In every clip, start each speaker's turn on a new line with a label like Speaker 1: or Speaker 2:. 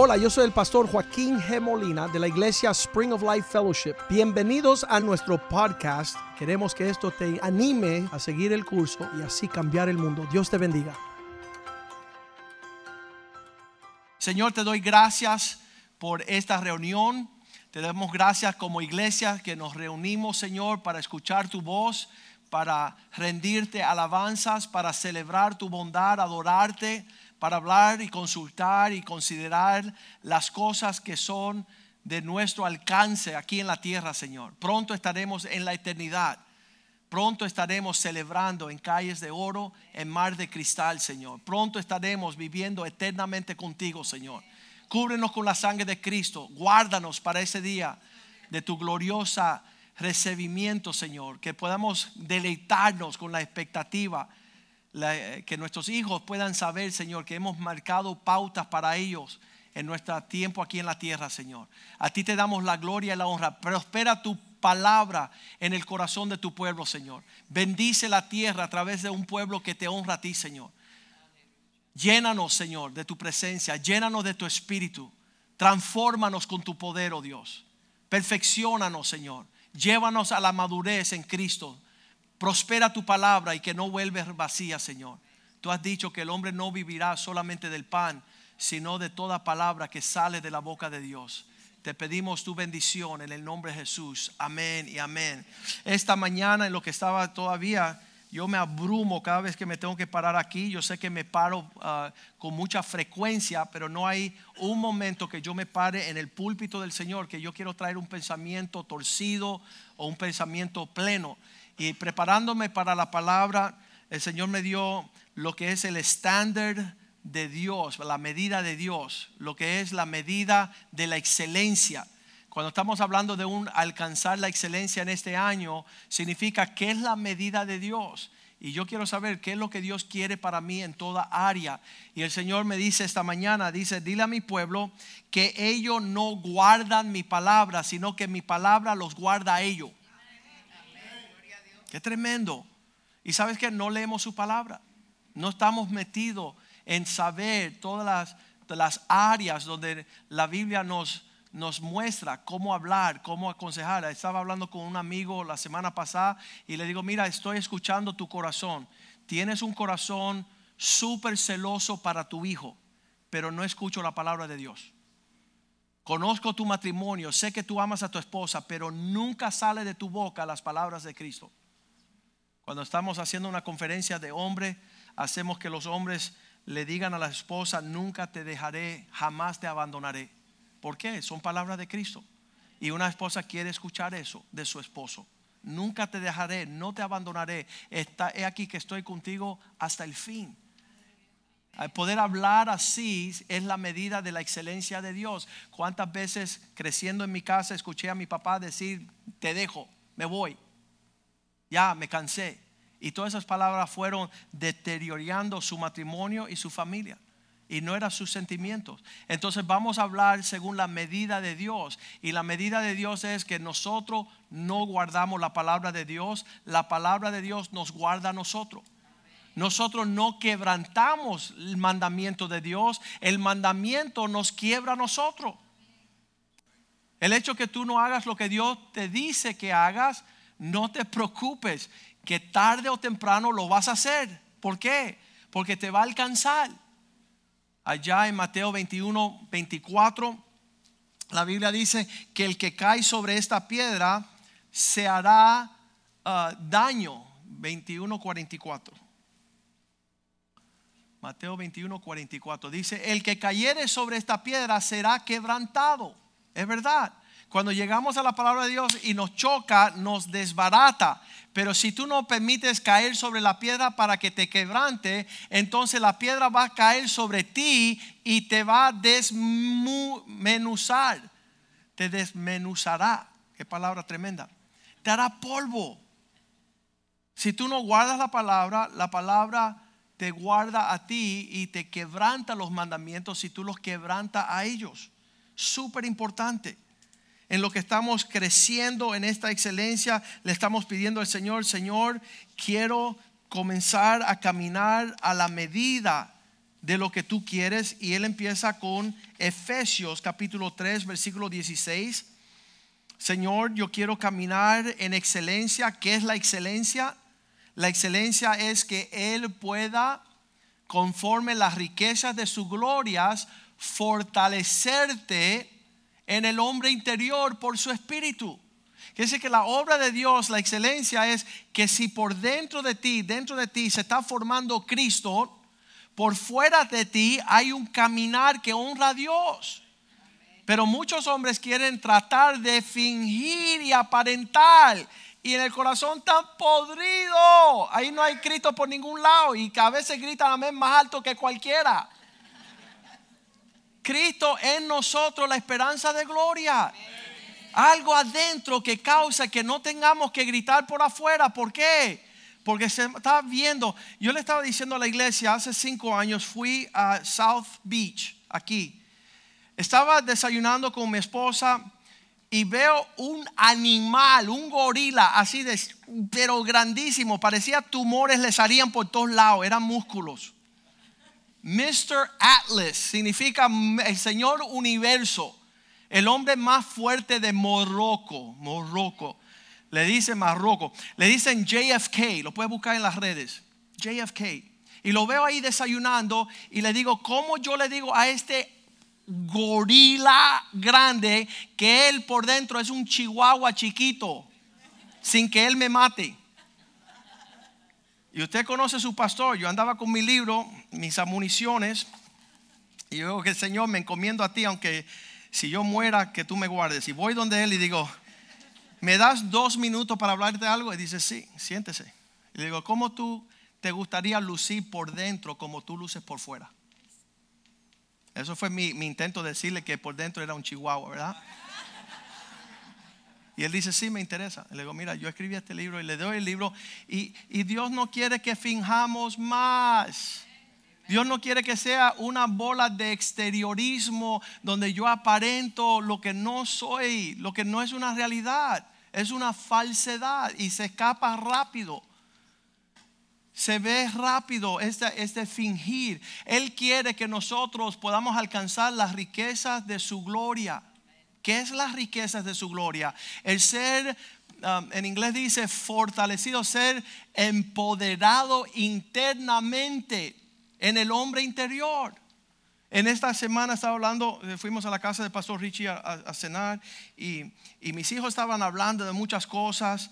Speaker 1: Hola, yo soy el pastor Joaquín G. Molina de la iglesia Spring of Life Fellowship. Bienvenidos a nuestro podcast. Queremos que esto te anime a seguir el curso y así cambiar el mundo. Dios te bendiga.
Speaker 2: Señor, te doy gracias por esta reunión. Te damos gracias como iglesia que nos reunimos, Señor, para escuchar tu voz, para rendirte alabanzas, para celebrar tu bondad, adorarte, para hablar y consultar y considerar las cosas que son de nuestro alcance aquí en la tierra, Señor. Pronto estaremos en la eternidad. Pronto estaremos celebrando en calles de oro, en mar de cristal, Señor. Pronto estaremos viviendo eternamente contigo, Señor. Cúbrenos con la sangre de Cristo. Guárdanos para ese día de tu gloriosa recibimiento, Señor. Que podamos deleitarnos con la expectativa. Que nuestros hijos puedan saber, Señor, que hemos marcado pautas para ellos en nuestro tiempo aquí en la tierra, Señor. A ti te damos la gloria y la honra. Prospera tu palabra en el corazón de tu pueblo, Señor. Bendice la tierra a través de un pueblo que te honra a ti, Señor. Llénanos, Señor, de tu presencia. Llénanos de tu espíritu. Transfórmanos con tu poder, oh Dios. Perfeccionanos, Señor. Llévanos a la madurez en Cristo. Prospera tu palabra y que no vuelves vacía, Señor. Tú has dicho que el hombre no vivirá solamente del pan, sino de toda palabra que sale de la boca de Dios. Te pedimos tu bendición en el nombre de Jesús. Amén y amén. Esta mañana en lo que estaba todavía, yo me abrumo cada vez que me tengo que parar aquí. Yo sé que me paro ah, con mucha frecuencia, pero no hay un momento que yo me pare en el púlpito del Señor que yo quiero traer un pensamiento torcido o un pensamiento pleno. Y preparándome para la palabra, el Señor me dio lo que es el estándar de Dios, la medida de Dios, lo que es la medida de la excelencia. Cuando estamos hablando de un alcanzar la excelencia en este año, significa que es la medida de Dios. Y yo quiero saber qué es lo que Dios quiere para mí en toda área. Y el Señor me dice esta mañana, dice, dile a mi pueblo que ellos no guardan mi palabra, sino que mi palabra los guarda a ellos. Qué tremendo. Y sabes que no leemos su palabra. No estamos metidos en saber todas las, las áreas donde la Biblia nos, nos muestra cómo hablar, cómo aconsejar. Estaba hablando con un amigo la semana pasada y le digo, mira, estoy escuchando tu corazón. Tienes un corazón súper celoso para tu hijo, pero no escucho la palabra de Dios. Conozco tu matrimonio, sé que tú amas a tu esposa, pero nunca sale de tu boca las palabras de Cristo. Cuando estamos haciendo una conferencia de hombre, hacemos que los hombres le digan a la esposa, nunca te dejaré, jamás te abandonaré. ¿Por qué? Son palabras de Cristo. Y una esposa quiere escuchar eso de su esposo. Nunca te dejaré, no te abandonaré. Está, he aquí que estoy contigo hasta el fin. Al poder hablar así es la medida de la excelencia de Dios. ¿Cuántas veces creciendo en mi casa escuché a mi papá decir, te dejo, me voy? Ya, me cansé. Y todas esas palabras fueron deteriorando su matrimonio y su familia. Y no eran sus sentimientos. Entonces vamos a hablar según la medida de Dios. Y la medida de Dios es que nosotros no guardamos la palabra de Dios. La palabra de Dios nos guarda a nosotros. Nosotros no quebrantamos el mandamiento de Dios. El mandamiento nos quiebra a nosotros. El hecho que tú no hagas lo que Dios te dice que hagas, no te preocupes que tarde o temprano lo vas a hacer. ¿Por qué? Porque te va a alcanzar. Allá en Mateo 21, 24, la Biblia dice que el que cae sobre esta piedra se hará uh, daño. 21, 44. Mateo 21, 44. Dice, el que cayere sobre esta piedra será quebrantado. Es verdad. Cuando llegamos a la palabra de Dios y nos choca, nos desbarata. Pero si tú no permites caer sobre la piedra para que te quebrante, entonces la piedra va a caer sobre ti y te va a desmenuzar. Te desmenuzará. Qué palabra tremenda. Te hará polvo. Si tú no guardas la palabra, la palabra te guarda a ti y te quebranta los mandamientos si tú los quebrantas a ellos. Súper importante en lo que estamos creciendo en esta excelencia, le estamos pidiendo al Señor, Señor, quiero comenzar a caminar a la medida de lo que tú quieres y él empieza con Efesios capítulo 3 versículo 16. Señor, yo quiero caminar en excelencia. ¿Qué es la excelencia? La excelencia es que Él pueda, conforme las riquezas de sus glorias, fortalecerte en el hombre interior por su espíritu. Quiere que la obra de Dios, la excelencia es que si por dentro de ti, dentro de ti se está formando Cristo, por fuera de ti hay un caminar que honra a Dios. Pero muchos hombres quieren tratar de fingir y aparentar. Y en el corazón tan podrido. Ahí no hay Cristo por ningún lado. Y que a veces gritan amén más alto que cualquiera. Cristo en nosotros la esperanza de gloria. Algo adentro que causa que no tengamos que gritar por afuera. ¿Por qué? Porque se está viendo. Yo le estaba diciendo a la iglesia hace cinco años, fui a South Beach, aquí estaba desayunando con mi esposa y veo un animal, un gorila, así de, pero grandísimo. Parecía tumores le salían por todos lados, eran músculos. Mr. Atlas significa el Señor Universo, el hombre más fuerte de Morroco, Morroco. Le dicen Marroco, le dicen JFK, lo puedes buscar en las redes, JFK. Y lo veo ahí desayunando y le digo, ¿cómo yo le digo a este gorila grande que él por dentro es un chihuahua chiquito sin que él me mate. Y usted conoce su pastor, yo andaba con mi libro, mis amuniciones, y yo que el Señor me encomiendo a ti, aunque si yo muera, que tú me guardes. Y voy donde él y digo, ¿me das dos minutos para hablarte algo? Y dice, sí, siéntese. Y le digo, ¿cómo tú te gustaría lucir por dentro como tú luces por fuera? Eso fue mi, intento de decirle que por dentro era un chihuahua, ¿verdad? Y él dice, sí, me interesa. Le digo, mira, yo escribí este libro y le doy el libro. Y, y, Dios no quiere que finjamos más. Dios no quiere que sea una bola de exteriorismo donde yo aparento lo que no soy, lo que no es una realidad. Es una falsedad y se escapa rápido se ve rápido este, este fingir. Él quiere que nosotros podamos alcanzar las riquezas de su gloria. ¿Qué es las riquezas de su gloria? El ser, um, en inglés dice fortalecido, ser empoderado internamente en el hombre interior. En esta semana estaba hablando, eh, fuimos a la casa del pastor Richie a, cenar y, y mis hijos estaban hablando de muchas cosas.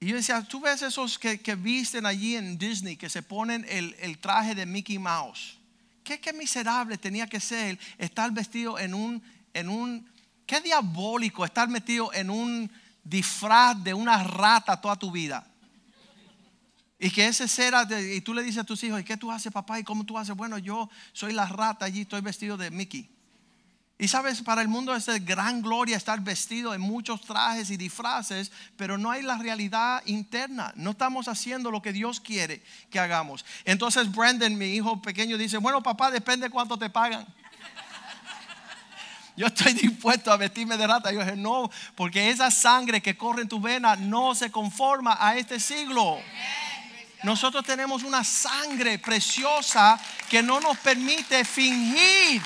Speaker 2: Y yo decía, tú ves esos que, visten allí en Disney, que se ponen el, traje de Mickey Mouse. ¿Qué, ¿Qué, miserable tenía que ser estar vestido en un, en un, qué diabólico estar metido en un disfraz de una rata toda tu vida. Y que ese será, y tú le dices a tus hijos, ¿y qué tú haces papá? ¿Y cómo tú haces? Bueno, yo soy la rata allí, estoy vestido de Mickey. Y sabes, para el mundo es de gran gloria estar vestido en muchos trajes y disfraces, pero no hay la realidad interna. No estamos haciendo lo que Dios quiere que hagamos. Entonces Brandon, mi hijo pequeño, dice, bueno papá, depende cuánto te pagan. Yo estoy dispuesto a vestirme de rata. Yo dije, no, porque esa sangre que corre en tu vena no se conforma a este siglo. Nosotros tenemos una sangre preciosa que no nos permite fingir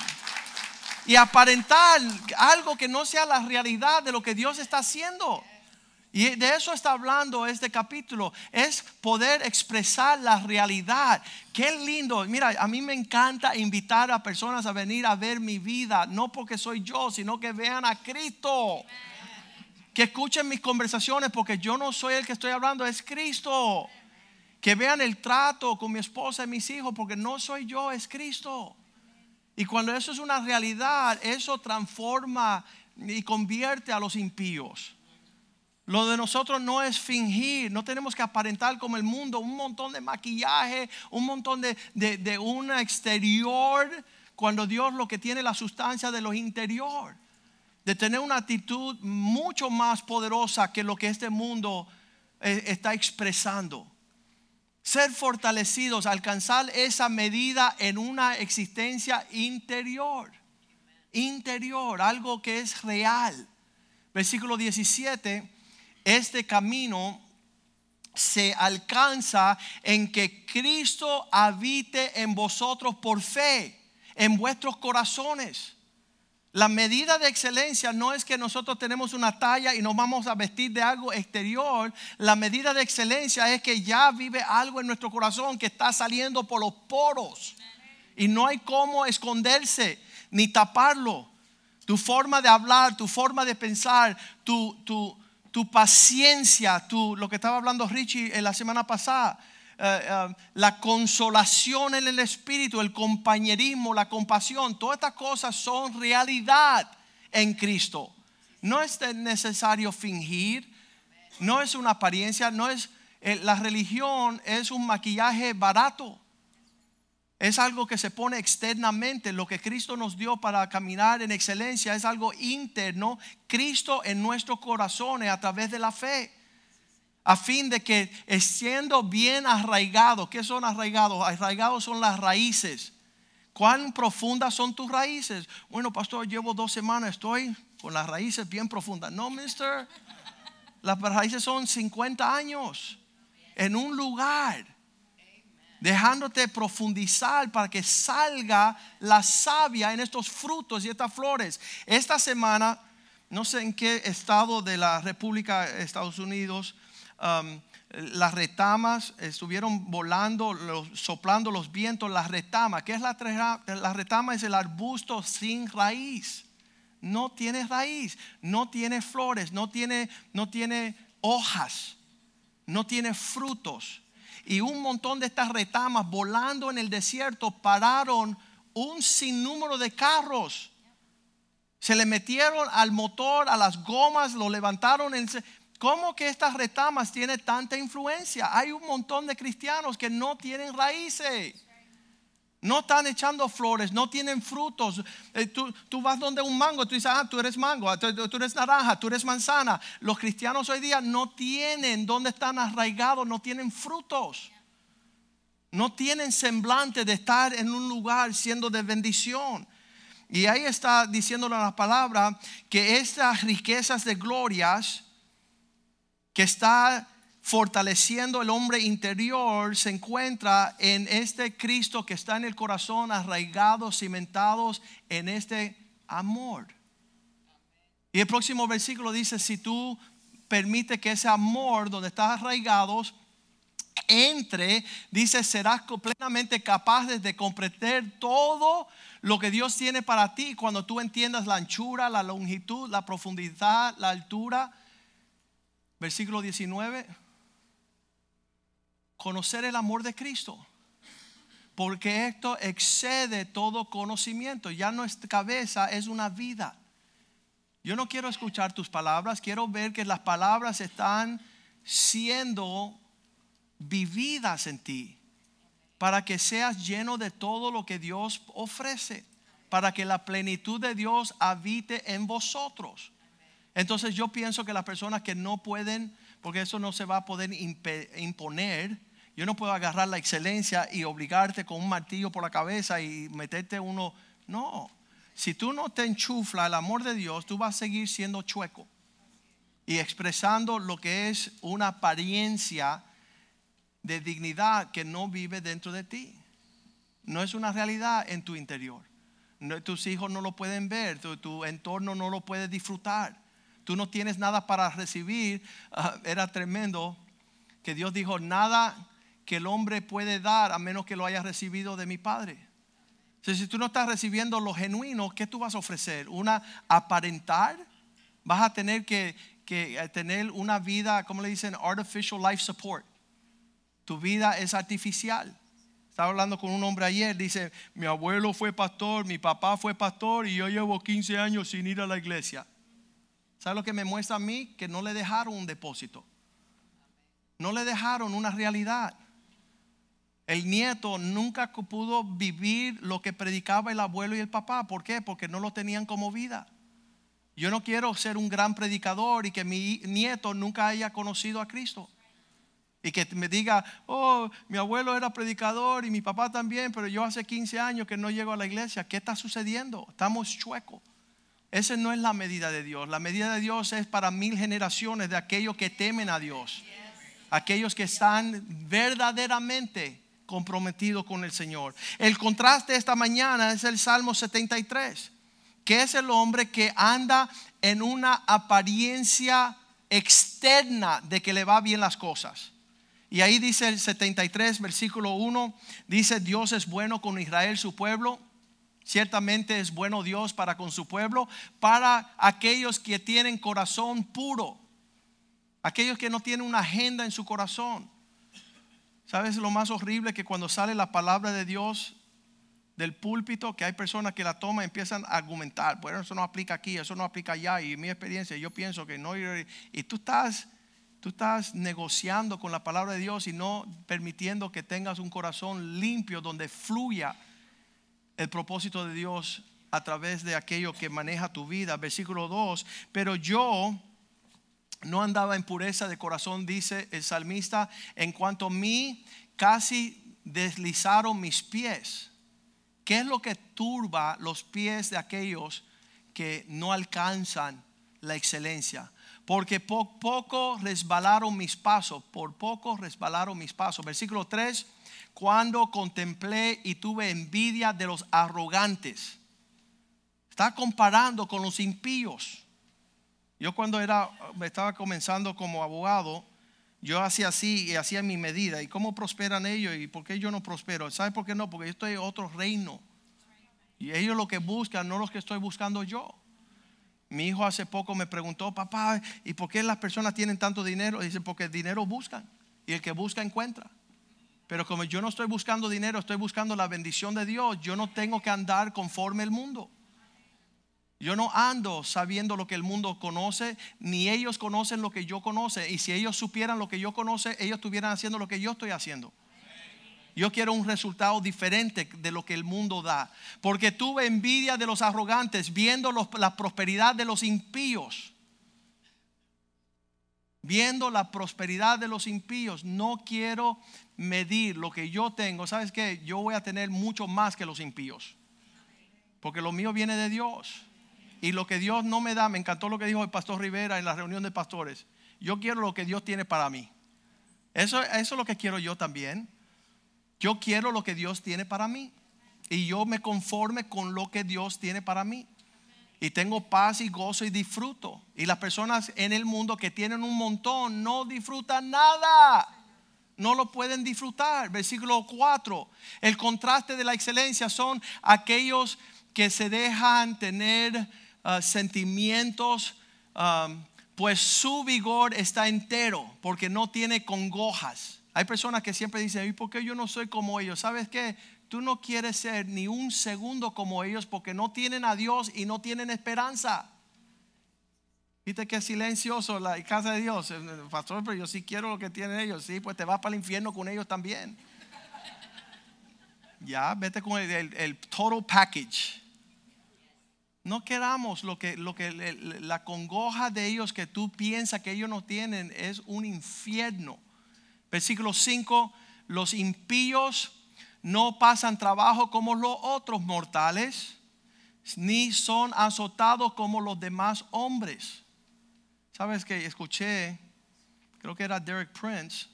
Speaker 2: y aparentar algo que no sea la realidad de lo que Dios está haciendo. Y de eso está hablando este capítulo, es poder expresar la realidad. Qué lindo. Mira, a mí me encanta invitar a personas a venir a ver mi vida, no porque soy yo, sino que vean a Cristo. Que escuchen mis conversaciones porque yo no soy el que estoy hablando, es Cristo. Que vean el trato con mi esposa y mis hijos porque no soy yo, es Cristo. Y cuando eso es una realidad, eso transforma y convierte a los impíos. Lo de nosotros no es fingir, no tenemos que aparentar como el mundo, un montón de maquillaje, un montón de, de, un exterior, cuando Dios lo que tiene la sustancia de lo interior, de tener una actitud mucho más poderosa que lo que este mundo eh, está expresando ser fortalecidos, alcanzar esa medida en una existencia interior. Interior, algo que es real. Versículo 17, este camino se alcanza en que Cristo habite en vosotros por fe, en vuestros corazones. La medida de excelencia no es que nosotros tenemos una talla y nos vamos a vestir de algo exterior. La medida de excelencia es que ya vive algo en nuestro corazón que está saliendo por los poros. Y no hay cómo esconderse ni taparlo. Tu forma de hablar, tu forma de pensar, tu, tu, tu paciencia, tu, lo que estaba hablando Richie en la semana pasada, eh, eh, la consolación en el espíritu, el compañerismo, la compasión, todas estas cosas son realidad en Cristo. No es necesario fingir, no es una apariencia, no es eh, la religión es un maquillaje barato. Es algo que se pone externamente. Lo que Cristo nos dio para caminar en excelencia es algo interno. Cristo en nuestros corazones a través de la fe. A fin de que siendo bien arraigados, ¿qué son arraigados? Arraigados son las raíces. ¿Cuán profundas son tus raíces? Bueno, pastor, llevo dos semanas, estoy con las raíces bien profundas. No, mister. Las raíces son 50 años en un lugar dejándote profundizar para que salga la savia en estos frutos y estas flores. Esta semana, no sé en qué estado de la República de Estados Unidos, um, las retamas estuvieron volando, soplando los vientos, las retamas. ¿Qué es la, la retama? Es el arbusto sin raíz. No tiene raíz, no tiene flores, no tiene, no tiene hojas, no tiene frutos y un montón de estas retamas volando en el desierto pararon un sinnúmero de carros. Se le metieron al motor, a las gomas, lo levantaron. En... ¿Cómo que estas retamas tienen tanta influencia? Hay un montón de cristianos que no tienen raíces. No están echando flores, no tienen frutos. Eh, tú, vas donde un mango, tú dices, ah, tú eres mango, tú, tú, eres naranja, tú eres manzana. Los cristianos hoy día no tienen donde están arraigados, no tienen frutos. No tienen semblante de estar en un lugar siendo de bendición. Y ahí está diciéndole la palabra que estas riquezas de glorias que está fortaleciendo el hombre interior se encuentra en este Cristo que está en el corazón, arraigados, cimentados en este amor. Y el próximo versículo dice, si tú permites que ese amor donde estás arraigados entre, dice, serás plenamente capaz de comprender todo lo que Dios tiene para ti cuando tú entiendas la anchura, la longitud, la profundidad, la altura. Versículo 19 conocer el amor de Cristo. Porque esto excede todo conocimiento. Ya nuestra cabeza es una vida. Yo no quiero escuchar tus palabras, quiero ver que las palabras están siendo vividas en ti. Para que seas lleno de todo lo que Dios ofrece. Para que la plenitud de Dios habite en vosotros. Entonces yo pienso que las personas que no pueden, porque eso no se va a poder imponer, yo no puedo agarrar la excelencia y obligarte con un martillo por la cabeza y meterte uno. No. Si tú no te enchuflas el amor de Dios, tú vas a seguir siendo chueco y expresando lo que es una apariencia de dignidad que no vive dentro de ti. No es una realidad en tu interior. tus hijos no lo pueden ver, tu, entorno no lo puede disfrutar. Tú no tienes nada para recibir. Ah, era tremendo que Dios dijo, nada que el hombre puede dar a menos que lo haya recibido de mi Padre. si tú no estás recibiendo lo genuino, ¿qué tú vas a ofrecer? ¿Una aparentar? Vas a tener que, que eh, tener una vida, como le dicen, artificial life support. Tu vida es artificial. Estaba hablando con un hombre ayer, dice, mi abuelo fue pastor, mi papá fue pastor y yo llevo 15 años sin ir a la iglesia. ¿Sabe lo que me muestra a mí? Que no le dejaron un depósito. No le dejaron una realidad. El nieto nunca pudo vivir lo que predicaba el abuelo y el papá. ¿Por qué? Porque no lo tenían como vida. Yo no quiero ser un gran predicador y que mi nieto nunca haya conocido a Cristo. Y que me diga, oh, mi abuelo era predicador y mi papá también, pero yo hace 15 años que no llego a la iglesia. ¿Qué está sucediendo? Estamos chuecos. Esa no es la medida de Dios. La medida de Dios es para mil generaciones de aquellos que temen a Dios. aquellos que están verdaderamente comprometidos con el Señor. El contraste esta mañana es el Salmo 73, que es el hombre que anda en una apariencia externa de que le va bien las cosas. Y ahí dice el 73, versículo 1, dice, Dios es bueno con Israel, su pueblo. Ciertamente es bueno Dios para con su pueblo, para aquellos que tienen corazón puro, aquellos que no tienen una agenda en su corazón. ¿Sabes lo más horrible que cuando sale la palabra de Dios del púlpito, que hay personas que la toman y empiezan a argumentar, bueno, eso no aplica aquí, eso no aplica allá, y mi experiencia, yo pienso que no, y tú estás, tú estás negociando con la palabra de Dios y no permitiendo que tengas un corazón limpio donde fluya el propósito de Dios a través de aquello que maneja tu vida. Versículo 2, pero yo no andaba en pureza de corazón, dice el salmista, en cuanto a mí casi deslizaron mis pies. ¿Qué es lo que turba los pies de aquellos que no alcanzan la excelencia? Porque por poco resbalaron mis pasos, por poco resbalaron mis pasos. Versículo 3 cuando contemplé y tuve envidia de los arrogantes. Está comparando con los impíos. Yo cuando era, estaba comenzando como abogado, yo hacía así y hacía mi medida. ¿Y cómo prosperan ellos? ¿Y por qué yo no prospero? ¿Sabe por qué no? Porque yo estoy en otro reino. Y ellos lo que buscan, no los que estoy buscando yo. Mi hijo hace poco me preguntó, papá, ¿y por qué las personas tienen tanto dinero? dice, porque el dinero buscan. Y el que busca encuentra. Pero como yo no estoy buscando dinero, estoy buscando la bendición de Dios, yo no tengo que andar conforme el mundo. Yo no ando sabiendo lo que el mundo conoce, ni ellos conocen lo que yo conoce. Y si ellos supieran lo que yo conoce, ellos estuvieran haciendo lo que yo estoy haciendo. Yo quiero un resultado diferente de lo que el mundo da. Porque tuve envidia de los arrogantes, viendo la prosperidad de los impíos viendo la prosperidad de los impíos, no quiero medir lo que yo tengo. ¿Sabes qué? Yo voy a tener mucho más que los impíos. Porque lo mío viene de Dios. Y lo que Dios no me da, me encantó lo que dijo el pastor Rivera en la reunión de pastores. Yo quiero lo que Dios tiene para mí. Eso, eso es lo que quiero yo también. Yo quiero lo que Dios tiene para mí. Y yo me conforme con lo que Dios tiene para mí y tengo paz y gozo y disfruto. Y las personas en el mundo que tienen un montón no disfrutan nada. No lo pueden disfrutar. Versículo 4. El contraste de la excelencia son aquellos que se dejan tener uh, sentimientos, um, pues su vigor está entero, porque no tiene congojas. Hay personas que siempre dicen, ¿y por qué yo no soy como ellos? ¿Sabes qué? Tú no quieres ser ni un segundo como ellos porque no tienen a Dios y no tienen esperanza. Viste que silencioso la casa de Dios. Eh, pastor, pero yo sí quiero lo que tienen ellos. Sí, pues te vas para el infierno con ellos también. Ya, vete con el, total package. No queramos lo que, lo que la congoja de ellos que tú piensas que ellos no tienen es un infierno. Versículo 5, los impíos no pasan trabajo como los otros mortales, ni son azotados como los demás hombres. Sabes que escuché, creo que era Derek Prince,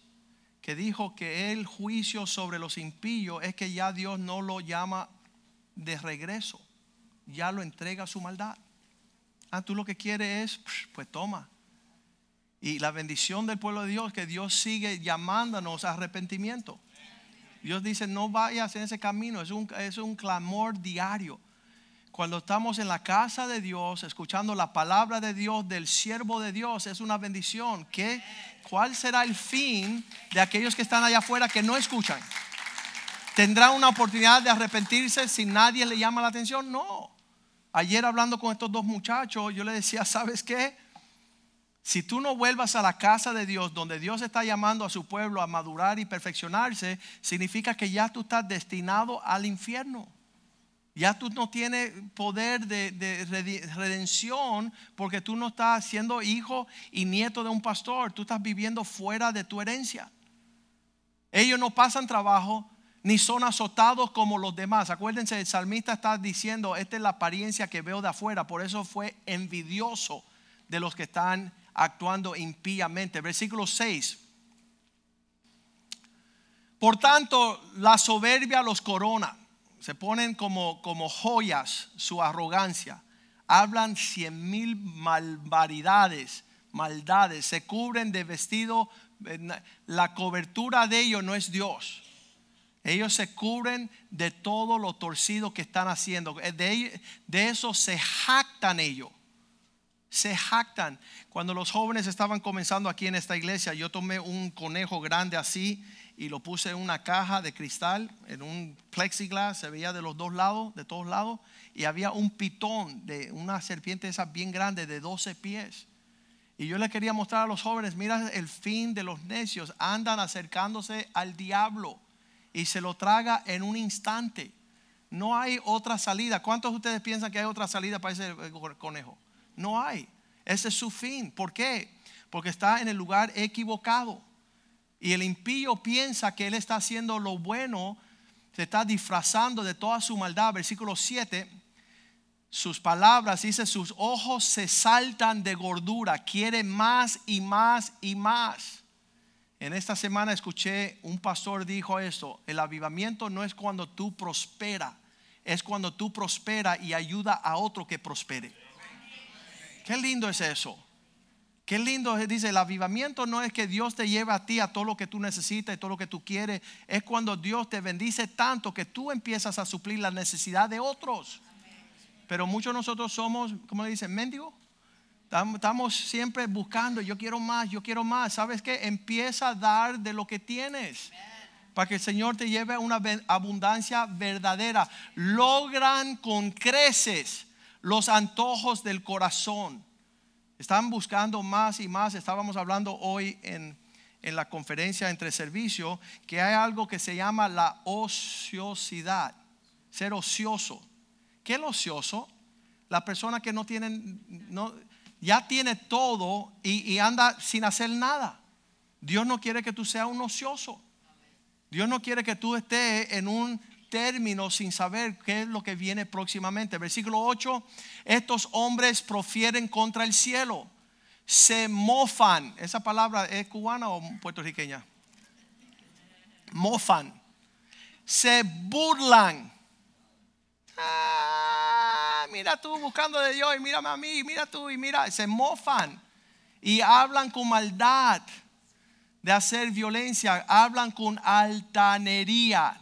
Speaker 2: que dijo que el juicio sobre los impíos es que ya Dios no lo llama de regreso, ya lo entrega a su maldad. Ah, tú lo que quieres es, pues toma. Y la bendición del pueblo de Dios, que Dios sigue llamándonos a arrepentimiento. Dios dice, no vayas en ese camino, es un, es un clamor diario. Cuando estamos en la casa de Dios, escuchando la palabra de Dios, del siervo de Dios, es una bendición. ¿Qué, ¿Cuál será el fin de aquellos que están allá afuera que no escuchan? ¿Tendrá una oportunidad de arrepentirse si nadie le llama la atención? No. Ayer hablando con estos dos muchachos, yo le decía, ¿sabes qué? Si tú no vuelvas a la casa de Dios, donde Dios está llamando a su pueblo a madurar y perfeccionarse, significa que ya tú estás destinado al infierno. Ya tú no tienes poder de, redención porque tú no estás siendo hijo y nieto de un pastor. Tú estás viviendo fuera de tu herencia. Ellos no pasan trabajo ni son azotados como los demás. Acuérdense, el salmista está diciendo, esta es la apariencia que veo de afuera. Por eso fue envidioso de los que están actuando impíamente. Versículo 6. Por tanto, la soberbia los corona. Se ponen como, como joyas su arrogancia. Hablan cien mil malvaridades, maldades. Se cubren de vestido. La cobertura de ellos no es Dios. Ellos se cubren de todo lo torcido que están haciendo. De, de eso se jactan ellos. Se jactan. Cuando los jóvenes estaban comenzando aquí en esta iglesia, yo tomé un conejo grande así y lo puse en una caja de cristal, en un plexiglas, se veía de los dos lados, de todos lados, y había un pitón de una serpiente esa bien grande de 12 pies. Y yo le quería mostrar a los jóvenes, mira el fin de los necios, andan acercándose al diablo y se lo traga en un instante. No hay otra salida. ¿Cuántos de ustedes piensan que hay otra salida para ese conejo? No hay. Ese es su fin. ¿Por qué? Porque está en el lugar equivocado. Y el impío piensa que él está haciendo lo bueno, se está disfrazando de toda su maldad. Versículo 7, sus palabras, dice, sus ojos se saltan de gordura, quiere más y más y más. En esta semana escuché un pastor dijo esto, el avivamiento no es cuando tú prospera, es cuando tú prospera y ayuda a otro que prospere. Qué lindo es eso. Qué lindo dice, el avivamiento no es que Dios te lleve a ti a todo lo que tú necesitas y todo lo que tú quieres, es cuando Dios te bendice tanto que tú empiezas a suplir la necesidad de otros. Pero muchos de nosotros somos, ¿cómo le dicen? Mendigo. Estamos siempre buscando, yo quiero más, yo quiero más. ¿Sabes qué? Empieza a dar de lo que tienes. Para que el Señor te lleve a una abundancia verdadera. Logran con creces los antojos del corazón están buscando más y más. Estábamos hablando hoy en, la conferencia entre servicio que hay algo que se llama la ociosidad, ser ocioso. ¿Qué es el ocioso? La persona que no tiene, no, ya tiene todo y, y anda sin hacer nada. Dios no quiere que tú seas un ocioso. Dios no quiere que tú estés en un término sin saber qué es lo que viene próximamente. Versículo 8, estos hombres profieren contra el cielo, se mofan. ¿Esa palabra es cubana o puertorriqueña? Mofan. Se burlan. Ah, mira tú buscando de Dios y mírame a mí, mira tú y mira, se mofan y hablan con maldad de hacer violencia, hablan con altanería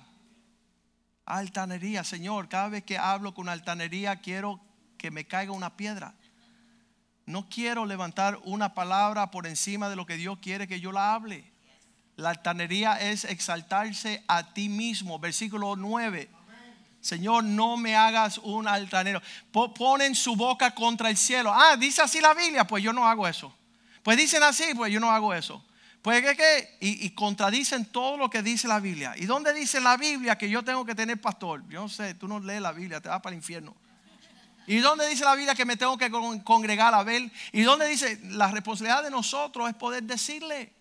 Speaker 2: Altanería, Señor, cada vez que hablo con altanería quiero que me caiga una piedra. No quiero levantar una palabra por encima de lo que Dios quiere que yo la hable. La altanería es exaltarse a ti mismo. Versículo 9. Señor, no me hagas un altanero. Ponen su boca contra el cielo. Ah, dice así la Biblia. Pues yo no hago eso. Pues dicen así, pues yo no hago eso. Pues que, y, y, contradicen todo lo que dice la Biblia. ¿Y dónde dice la Biblia que yo tengo que tener pastor? Yo no sé, tú no lees la Biblia, te vas para el infierno. ¿Y dónde dice la Biblia que me tengo que congregar a ver? ¿Y dónde dice la responsabilidad de nosotros es poder decirle?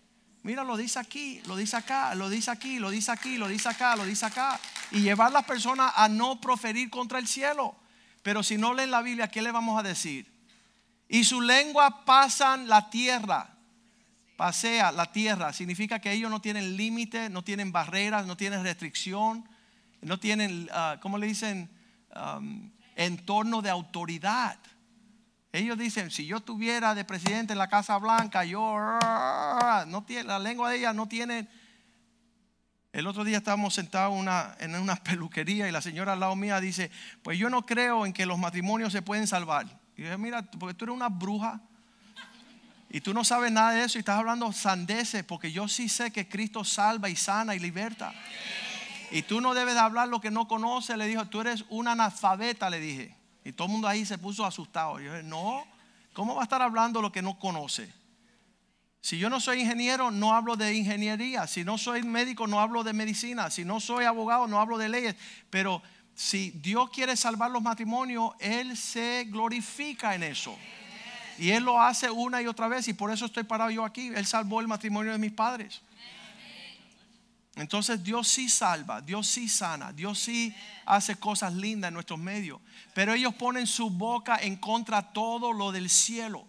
Speaker 2: Mira, lo dice aquí, lo dice acá, lo dice aquí, lo dice aquí, lo dice acá, lo dice acá. Y llevar a las personas a no proferir contra el cielo. Pero si no leen la Biblia, ¿qué le vamos a decir? Y su lengua pasan la tierra pasea la tierra, significa que ellos no tienen límite, no tienen barreras, no tienen restricción, no tienen, uh, ¿cómo le dicen? Um, entorno de autoridad. Ellos dicen, si yo tuviera de presidente en la Casa Blanca, yo, no tiene, la lengua de ella no tiene... El otro día estábamos sentados una, en una peluquería y la señora al lado mía dice, pues yo no creo en que los matrimonios se pueden salvar. Y yo dije, mira, porque tú eres una bruja y tú no sabes nada de eso y estás hablando sandeces, porque yo sí sé que Cristo salva y sana y liberta. Y tú no debes de hablar lo que no conoces, le dijo, tú eres una analfabeta, le dije. Y todo el mundo ahí se puso asustado. yo dije, no, ¿cómo va a estar hablando lo que no conoce? Si yo no soy ingeniero, no hablo de ingeniería. Si no soy médico, no hablo de medicina. Si no soy abogado, no hablo de leyes. Pero si Dios quiere salvar los matrimonios, Él se glorifica en eso. Y Él lo hace una y otra vez y por eso estoy parado yo aquí. Él salvó el matrimonio de mis padres. Entonces Dios sí salva, Dios sí sana, Dios sí hace cosas lindas en nuestros medios. Pero ellos ponen su boca en contra todo lo del cielo.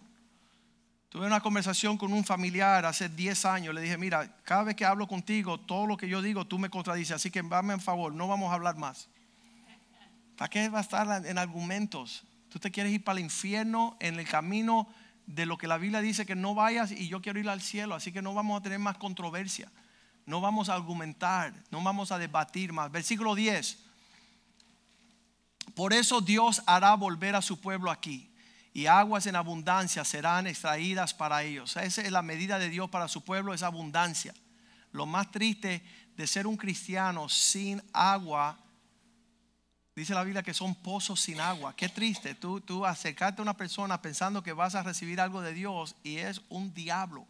Speaker 2: Tuve una conversación con un familiar hace 10 años. Le dije, mira, cada vez que hablo contigo, todo lo que yo digo, tú me contradices. Así que dame en favor, no vamos a hablar más. ¿Para qué va a estar en argumentos? Tú te quieres ir para el infierno en el camino de lo que la Biblia dice que no vayas y yo quiero ir al cielo. Así que no vamos a tener más controversia. No vamos a argumentar, no vamos a debatir más. Versículo 10. Por eso Dios hará volver a su pueblo aquí y aguas en abundancia serán extraídas para ellos. Esa es la medida de Dios para su pueblo, es abundancia. Lo más triste de ser un cristiano sin agua, dice la Biblia que son pozos sin agua. Qué triste tú, tú acercarte a una persona pensando que vas a recibir algo de Dios y es un diablo.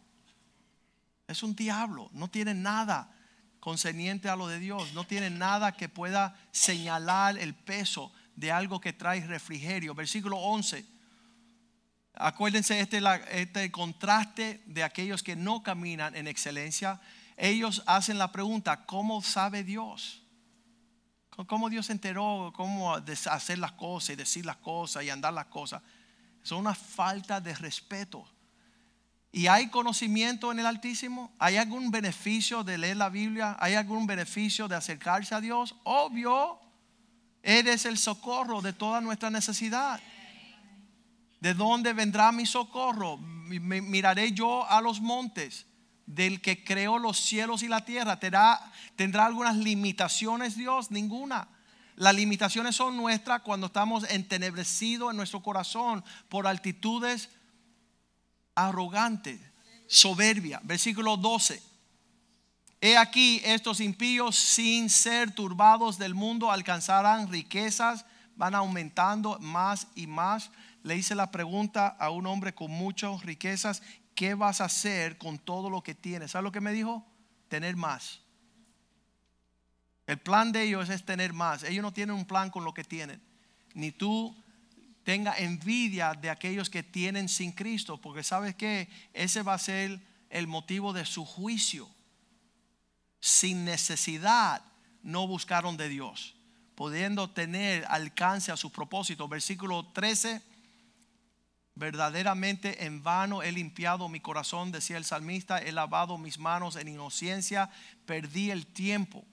Speaker 2: Es un diablo, no tiene nada concerniente a lo de Dios, no tiene nada que pueda señalar el peso de algo que trae refrigerio. Versículo 11. Acuérdense este, este contraste de aquellos que no caminan en excelencia. Ellos hacen la pregunta, ¿cómo sabe Dios? ¿Cómo Dios se enteró cómo hacer las cosas y decir las cosas y andar las cosas? Es una falta de respeto. ¿Y hay conocimiento en el Altísimo? ¿Hay algún beneficio de leer la Biblia? ¿Hay algún beneficio de acercarse a Dios? Obvio, eres el socorro de toda nuestra necesidad. ¿De dónde vendrá mi socorro? Miraré yo a los montes del que creó los cielos y la tierra. ¿Tendrá, ¿Tendrá algunas limitaciones Dios? Ninguna. Las limitaciones son nuestras cuando estamos entenebrecidos en nuestro corazón por altitudes arrogantes, soberbia. Versículo 12. He aquí estos impíos sin ser turbados del mundo alcanzarán riquezas, van aumentando más y más le hice la pregunta a un hombre con muchas riquezas, ¿qué vas a hacer con todo lo que tienes? ¿Sabes lo que me dijo? Tener más. El plan de ellos es tener más. Ellos no tienen un plan con lo que tienen. Ni tú tenga envidia de aquellos que tienen sin Cristo, porque sabes que ese va a ser el motivo de su juicio. Sin necesidad no buscaron de Dios, pudiendo tener alcance a su propósito. Versículo 13 Verdaderamente en vano he limpiado mi corazón, decía el salmista, he lavado mis manos en inocencia, perdí el tiempo.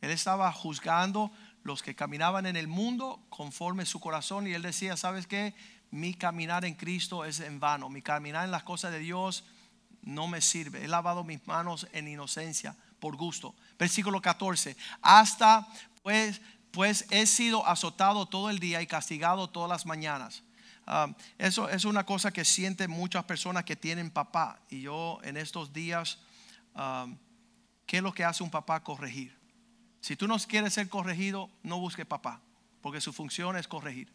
Speaker 2: Él estaba juzgando los que caminaban en el mundo conforme su corazón y él decía, ¿sabes qué? Mi caminar en Cristo es en vano, mi caminar en las cosas de Dios no me sirve. He lavado mis manos en inocencia, por gusto. Versículo 14, hasta pues, pues he sido azotado todo el día y castigado todas las mañanas Um, eso es una cosa que sienten muchas personas que tienen papá. Y yo en estos días, um, ¿qué es lo que hace un papá? Corregir. Si tú no quieres ser corregido, no busques papá, porque su función es corregir.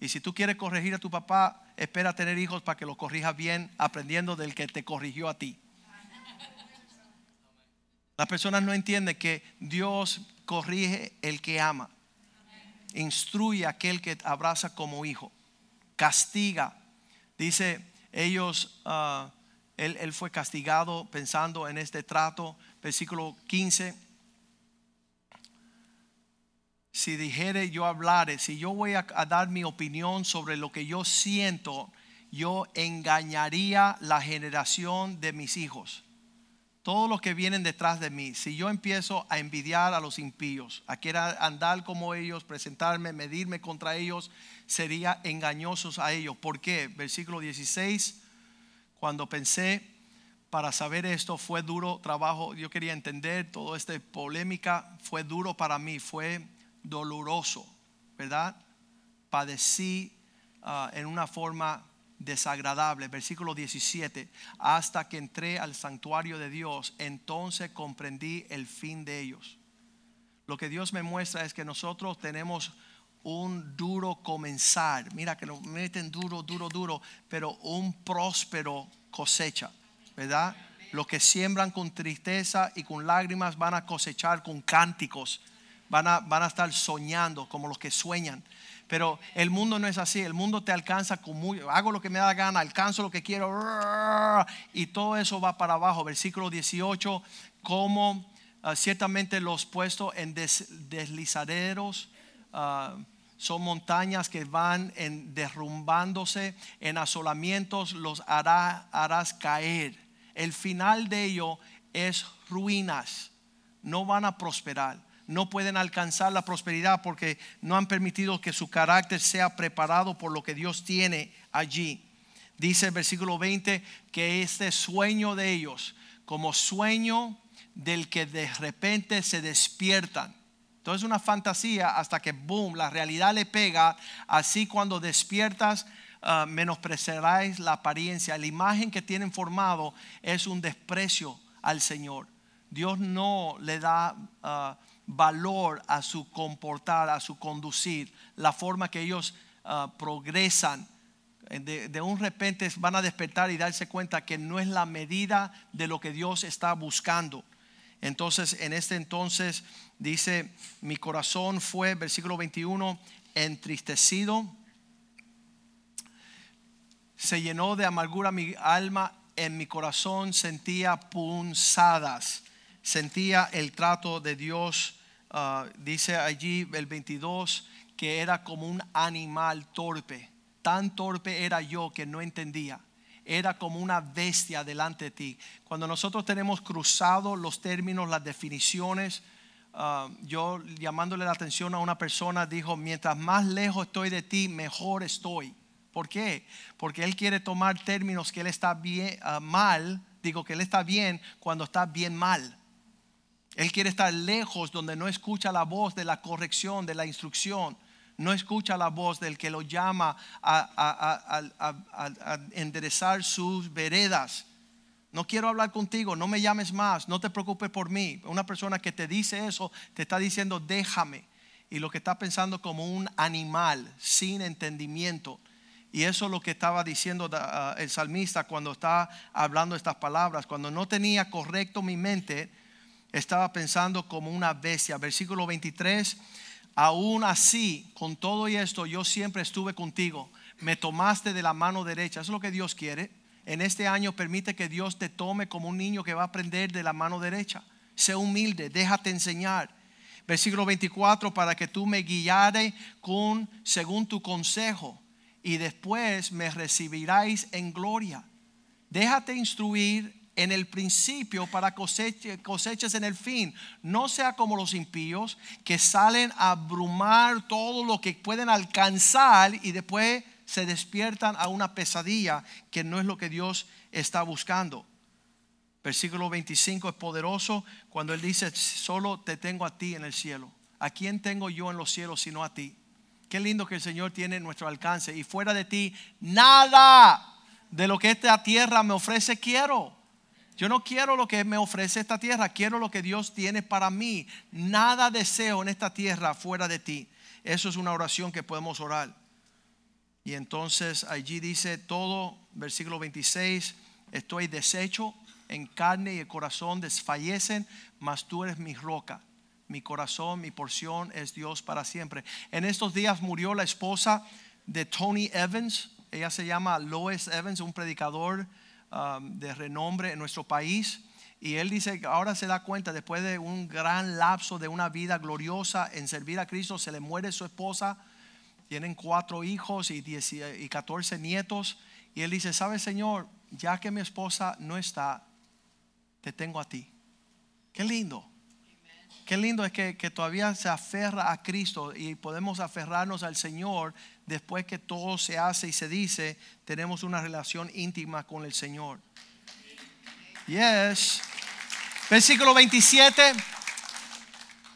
Speaker 2: Y si tú quieres corregir a tu papá, espera tener hijos para que lo corrijas bien, aprendiendo del que te corrigió a ti. Las personas no entienden que Dios corrige el que ama, instruye a aquel que abraza como hijo castiga. Dice, ellos, ah, él, fue castigado pensando en este trato. Versículo 15. Si dijere yo hablare, si yo voy a dar mi opinión sobre lo que yo siento, yo engañaría la generación de mis hijos todos los que vienen detrás de mí, si yo empiezo a envidiar a los impíos, a querer andar como ellos, presentarme, medirme contra ellos, sería engañosos a ellos. ¿Por qué? Versículo 16, cuando pensé para saber esto, fue duro trabajo, yo quería entender toda esta polémica, fue duro para mí, fue doloroso, ¿verdad? Padecí ah, en una forma desagradable. Versículo 17, hasta que entré al santuario de Dios, entonces comprendí el fin de ellos. Lo que Dios me muestra es que nosotros tenemos un duro comenzar. Mira que lo meten duro, duro, duro, pero un próspero cosecha, ¿verdad? Los que siembran con tristeza y con lágrimas van a cosechar con cánticos, van a, van a estar soñando como los que sueñan. Pero el mundo no es así. El mundo te alcanza con muy, hago lo que me da gana, alcanzo lo que quiero. Y todo eso va para abajo. Versículo 18, como ah, ciertamente los puestos en deslizaderos. Ah, son montañas que van derrumbándose, en asolamientos los hará, harás caer. El final de ello es ruinas, no van a prosperar, no pueden alcanzar la prosperidad porque no han permitido que su carácter sea preparado por lo que Dios tiene allí. Dice el versículo 20 que este sueño de ellos, como sueño del que de repente se despiertan. Entonces una fantasía hasta que, boom, la realidad le pega. Así cuando despiertas, uh, la apariencia. La imagen que tienen formado es un desprecio al Señor. Dios no le da uh, valor a su comportar, a su conducir, la forma que ellos uh, progresan. De, de, un repente van a despertar y darse cuenta que no es la medida de lo que Dios está buscando. Entonces, en este entonces dice, mi corazón fue, versículo 21, entristecido, se llenó de amargura mi alma, en mi corazón sentía punzadas, sentía el trato de Dios, uh, dice allí el 22, que era como un animal torpe, tan torpe era yo que no entendía era como una bestia delante de ti. Cuando nosotros tenemos cruzado los términos, las definiciones, uh, yo llamándole la atención a una persona dijo, mientras más lejos estoy de ti, mejor estoy. ¿Por qué? Porque él quiere tomar términos que él está bien uh, mal, digo que él está bien cuando está bien mal. Él quiere estar lejos donde no escucha la voz de la corrección, de la instrucción no escucha la voz del que lo llama a, enderezar sus veredas. No quiero hablar contigo, no me llames más, no te preocupes por mí. Una persona que te dice eso te está diciendo déjame. Y lo que está pensando como un animal sin entendimiento. Y eso es lo que estaba diciendo uh, el salmista cuando estaba hablando estas palabras. Cuando no tenía correcto mi mente, estaba pensando como una bestia. Versículo 23 Aún así, con todo y esto, yo siempre estuve contigo. Me tomaste de la mano derecha. Es lo que Dios quiere. En este año permite que Dios te tome como un niño que va a aprender de la mano derecha. Sé humilde, déjate enseñar. Versículo 24, para que tú me guiare con según tu consejo y después me recibiráis en gloria. Déjate instruir en el principio para cosechas en el fin. No sea como los impíos que salen a abrumar todo lo que pueden alcanzar y después se despiertan a una pesadilla que no es lo que Dios está buscando. Versículo 25 es poderoso cuando Él dice, solo te tengo a ti en el cielo. ¿A quién tengo yo en los cielos sino a ti? Qué lindo que el Señor tiene nuestro alcance y fuera de ti, nada de lo que esta tierra me ofrece quiero. Yo no quiero lo que me ofrece esta tierra, quiero lo que Dios tiene para mí. Nada deseo en esta tierra fuera de ti. Eso es una oración que podemos orar. Y entonces allí dice todo, versículo 26, estoy deshecho en carne y el corazón desfallecen, mas tú eres mi roca. Mi corazón, mi porción es Dios para siempre. En estos días murió la esposa de Tony Evans. Ella se llama Lois Evans, un predicador Um, de renombre en nuestro país. Y él dice que ahora se da cuenta, después de un gran lapso de una vida gloriosa en servir a Cristo, se le muere su esposa, tienen cuatro hijos y, y 14 nietos. Y él dice, ¿sabe Señor? Ya que mi esposa no está, te tengo a ti. Qué lindo. Qué lindo es que, que, todavía se aferra a Cristo y podemos aferrarnos al Señor después que todo se hace y se dice, tenemos una relación íntima con el Señor. Yes. Versículo 27.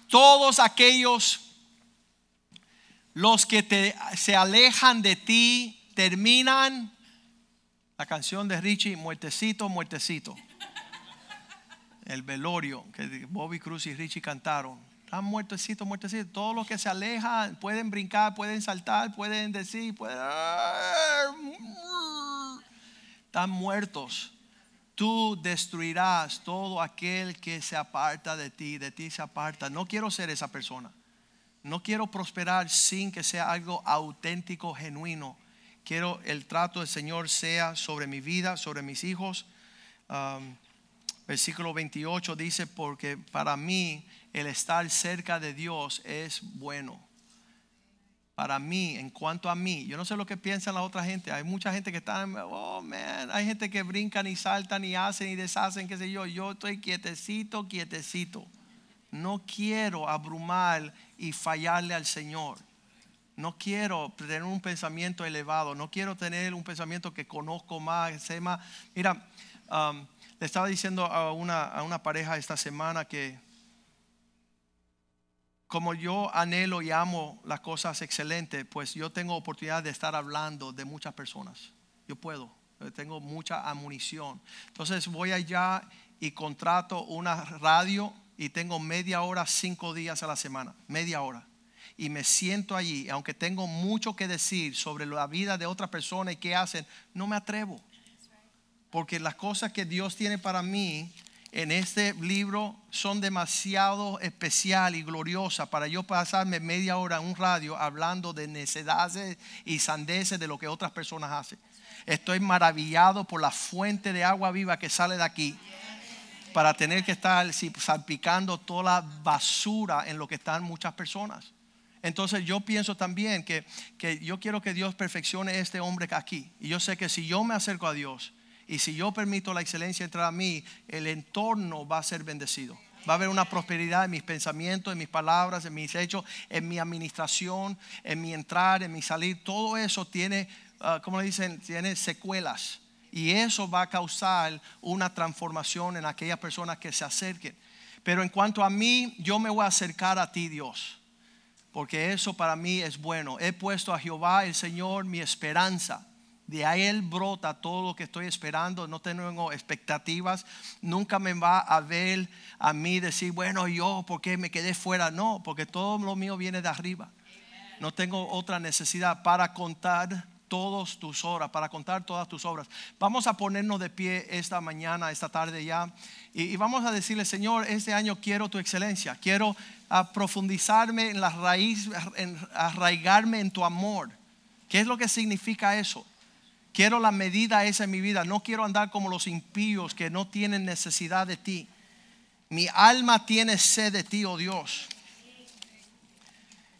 Speaker 2: Todos aquellos los que se alejan de ti terminan la canción de Richie, muertecito, muertecito el velorio que Bobby Cruz y Richie cantaron. Están muertecitos, muertecitos. Todos los que se alejan pueden brincar, pueden saltar, pueden decir, pueden... Están muertos. Tú destruirás todo aquel que se aparta de ti, de ti se aparta. No quiero ser esa persona. No quiero prosperar sin que sea algo auténtico, genuino. Quiero el trato del Señor sea sobre mi vida, sobre mis hijos. Um, Versículo 28 dice, porque para mí el estar cerca de Dios es bueno. para mí, en cuanto a mí, yo no sé lo que piensa la otra gente. Hay mucha gente que está, oh man, hay gente que brincan y saltan y hacen y deshacen, qué sé yo. Yo estoy quietecito, quietecito. No quiero abrumar y fallarle al Señor. No quiero tener un pensamiento elevado. No quiero tener un pensamiento que conozco más, sé más. Mira, um, le estaba diciendo a una, a una pareja esta semana que como yo anhelo y amo las cosas excelentes, pues yo tengo oportunidad de estar hablando de muchas personas. Yo puedo, tengo mucha amunición. Entonces voy allá y contrato una radio y tengo media hora, cinco días a la semana, media hora. Y me siento allí, aunque tengo mucho que decir sobre la vida de otra persona y qué hacen, no me atrevo. Porque las cosas que Dios tiene para mí en este libro son demasiado especial y gloriosa para yo pasarme media hora en un radio hablando de necedades y sandeces de lo que otras personas hacen. Estoy maravillado por la fuente de agua viva que sale de aquí para tener que estar salpicando toda la basura en lo que están muchas personas. Entonces yo pienso también que, que yo quiero que Dios perfeccione este hombre aquí. Y yo sé que si yo me acerco a Dios, y si yo permito la excelencia entrar a mí, el entorno va a ser bendecido. Va a haber una prosperidad en mis pensamientos, en mis palabras, en mis hechos, en mi administración, en mi entrar, en mi salir. Todo eso tiene, uh, como le dicen, tiene secuelas. Y eso va a causar una transformación en aquellas personas que se acerquen. Pero en cuanto a mí, yo me voy a acercar a ti, Dios. Porque eso para mí es bueno. He puesto a Jehová, el Señor, mi esperanza de ahí brota todo lo que estoy esperando, no tengo expectativas, nunca me va a ver a mí decir, bueno, yo, ¿por qué me quedé fuera? No, porque todo lo mío viene de arriba. No tengo otra necesidad para contar todas tus horas, para contar todas tus obras. Vamos a ponernos de pie esta mañana, esta tarde ya, y, vamos a decirle, Señor, este año quiero tu excelencia, quiero profundizarme en la raíz, en, arraigarme en tu amor. ¿Qué es lo que significa eso? Quiero la medida esa en mi vida. No quiero andar como los impíos que no tienen necesidad de ti. Mi alma tiene sed de ti, oh Dios.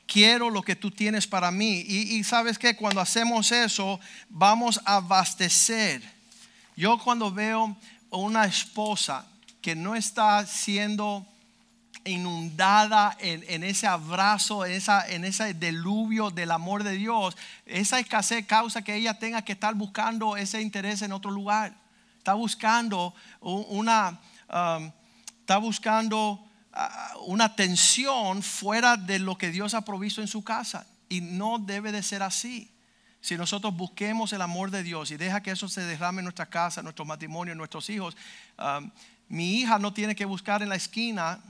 Speaker 2: Quiero lo que tú tienes para mí. Y, sabes que cuando hacemos eso, vamos a abastecer. Yo cuando veo una esposa que no está siendo inundada en, ese abrazo, en, esa, en ese deluvio del amor de Dios, esa escasez causa que ella tenga que estar buscando ese interés en otro lugar. Está buscando una, um, está buscando uh, una tensión fuera de lo que Dios ha provisto en su casa. Y no debe de ser así. Si nosotros busquemos el amor de Dios y deja que eso se derrame en nuestra casa, en nuestro matrimonio, en nuestros hijos, um, mi hija no tiene que buscar en la esquina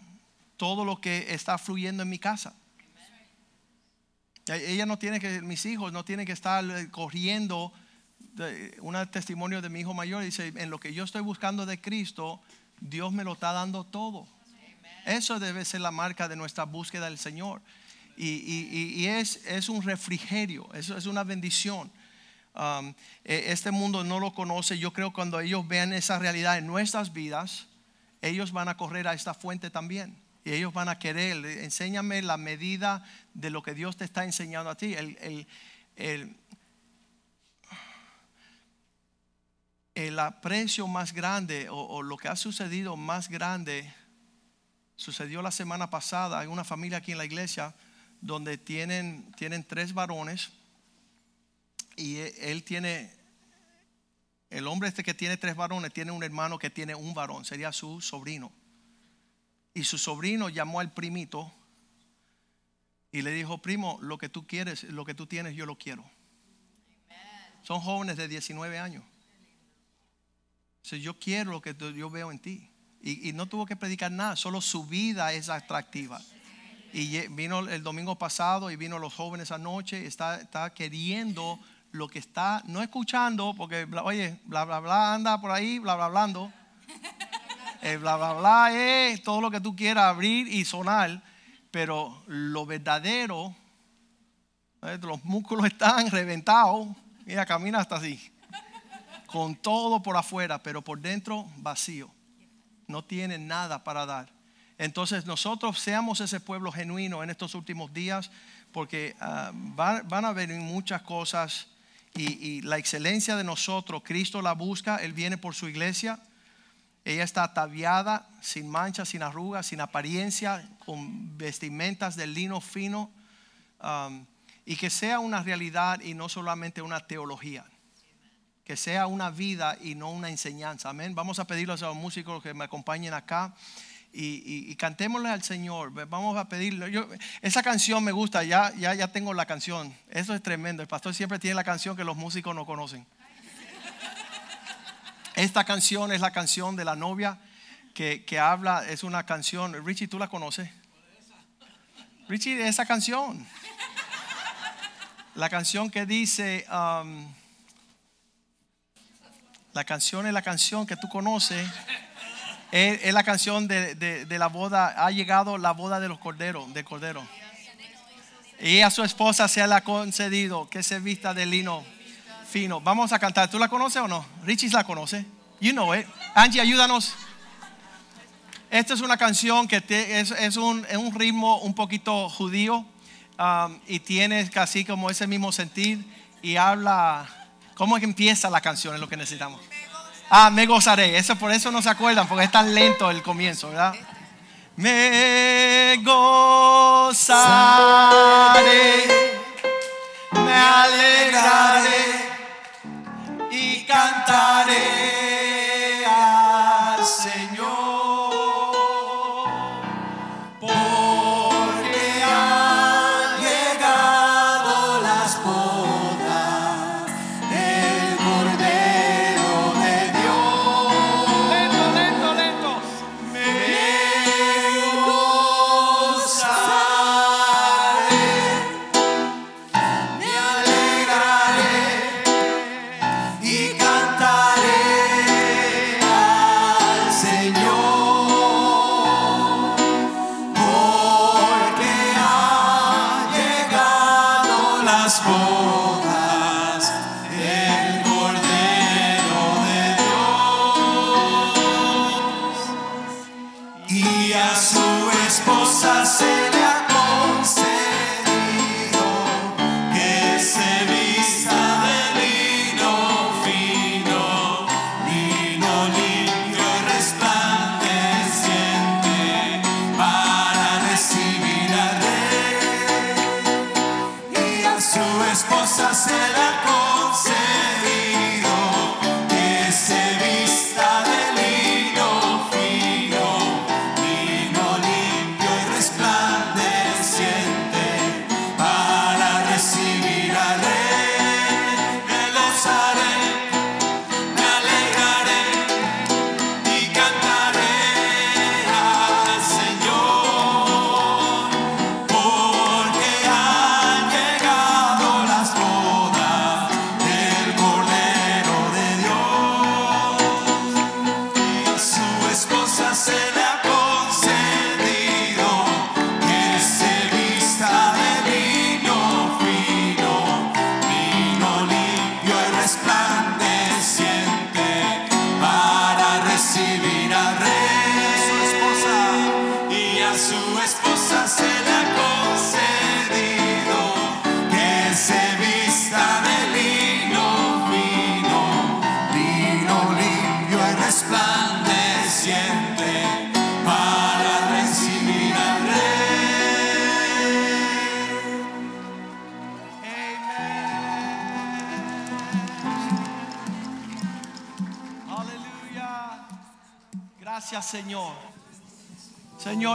Speaker 2: todo lo que está fluyendo en mi casa. Ella no tiene que, mis hijos no tienen que estar eh, corriendo. Un testimonio de mi hijo mayor dice, en lo que yo estoy buscando de Cristo, Dios me lo está dando todo. Eso debe ser la marca de nuestra búsqueda del Señor. Y, es, es, un refrigerio, eso es una bendición. Um, e, este mundo no lo conoce. Yo creo que cuando ellos vean esa realidad en nuestras vidas, ellos van a correr a esta fuente también. Y ellos van a querer, enséñame la medida de lo que Dios te está enseñando a ti. El, el, aprecio más grande o, lo que ha sucedido más grande sucedió la semana pasada. Hay una familia aquí en la iglesia donde tienen, tienen tres varones y e, él tiene, el hombre este que tiene tres varones tiene un hermano que tiene un varón, sería su sobrino. Y su sobrino llamó al primito y le dijo, primo, lo que tú quieres, lo que tú tienes, yo lo quiero. Son jóvenes de 19 años. yo quiero lo que yo veo en ti. Y, no tuvo que predicar nada, solo su vida es atractiva. Y vino el domingo pasado y vino los jóvenes anoche, está, está queriendo lo que está, no escuchando, porque, oye, bla, bla, bla, anda por ahí, bla, bla, hablando el bla, bla, bla es todo lo que tú quieras abrir y sonar, pero lo verdadero, eh, los músculos están reventados, mira, camina hasta así, con todo por afuera, pero por dentro vacío, no tiene nada para dar. Entonces nosotros seamos ese pueblo genuino en estos últimos días,
Speaker 3: porque ah, van, a venir muchas cosas y, y la excelencia de nosotros, Cristo la busca, Él viene por su iglesia. Ella está ataviada, sin manchas, sin arrugas, sin apariencia, con vestimentas de lino fino. um, y que sea una realidad y no solamente una teología. Que sea una vida y no una enseñanza. Amén. Vamos a pedirle a los músicos que me acompañen acá. Y, y- y cantémosle al Señor. Vamos a pedirle. Yo, esa canción me gusta. Ya, ya, ya tengo la canción. Eso es tremendo. El pastor siempre tiene la canción que los músicos no conocen. Esta canción es la canción de la novia que, que habla, es una canción, Richie, ¿tú la conoces? Richie, esa canción. La canción que dice, um, la canción es la canción que tú conoces, es, la canción de, de- de la boda, ha llegado la boda de los corderos, de cordero. Y a su esposa se le ha concedido que se vista de lino Vamos a cantar. ¿Tú la conoces o no? Richie la conoce. You know it. Angie, ayúdanos. Esta es una canción que te- es, es un, es un ritmo un poquito judío um, y tiene casi como ese mismo sentir y habla. ¿Cómo es que empieza la canción? Es lo que necesitamos. Ah, me gozaré. Eso por eso no se acuerdan, porque es tan lento el comienzo, ¿verdad? Me gozaré, me alegraré y cantaré al Señor.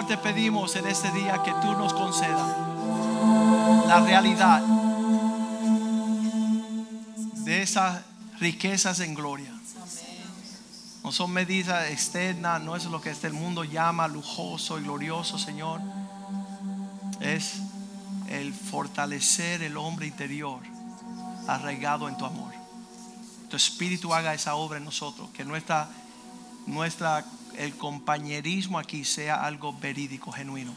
Speaker 3: Te pedimos en este día que tú nos concedas la realidad de esas riquezas en gloria. No son medidas externas, no es lo que este mundo llama lujoso y glorioso, Señor. Es el fortalecer el hombre interior arraigado en tu amor. Tu espíritu haga esa obra en nosotros, que nuestra, nuestra, el compañerismo aquí sea algo verídico, genuino.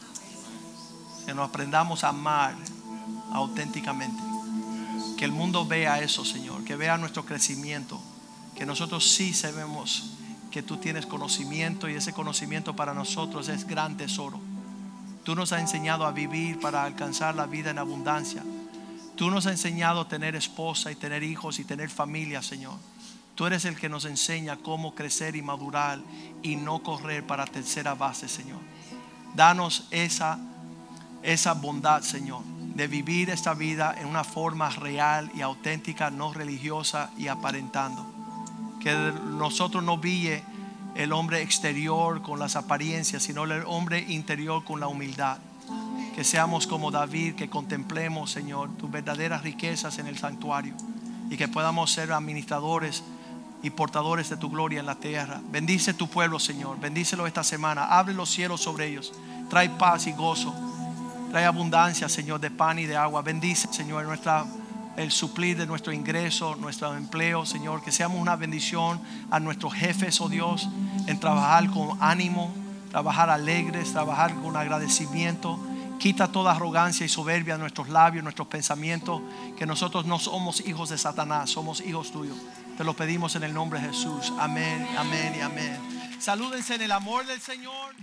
Speaker 3: Que nos aprendamos a amar auténticamente. Que el mundo vea eso, Señor, que vea nuestro crecimiento, que nosotros sí sabemos que tú tienes conocimiento y ese conocimiento para nosotros es gran tesoro.
Speaker 2: Tú nos has enseñado a vivir para alcanzar la vida en abundancia. Tú nos has enseñado a tener esposa y tener hijos y tener familia, Señor. Tú eres el que nos enseña cómo crecer y madurar y no correr para tercera base, Señor. Danos esa, esa bondad, Señor, de vivir esta vida en una forma real y auténtica, no religiosa y aparentando. Que nosotros no brille el hombre exterior con las apariencias, sino el hombre interior con la humildad. Que seamos como David, que contemplemos, Señor, tus verdaderas riquezas en el santuario y que podamos ser administradores y portadores de tu gloria en la tierra. Bendice tu pueblo, Señor. Bendícelo esta semana. Abre los cielos sobre ellos. Trae paz y gozo. Trae abundancia, Señor, de pan y de agua. Bendice, Señor, nuestra el suplir de nuestro ingreso, nuestro empleo, Señor, que seamos una bendición a nuestros jefes, oh Dios, en trabajar con ánimo, trabajar alegres, trabajar con agradecimiento. Quita toda arrogancia y soberbia de nuestros labios, nuestros pensamientos, que nosotros no somos hijos de Satanás, somos hijos tuyos. Te lo pedimos en el nombre de Jesús. Amén, amén y amén. Salúdense en el amor del Señor.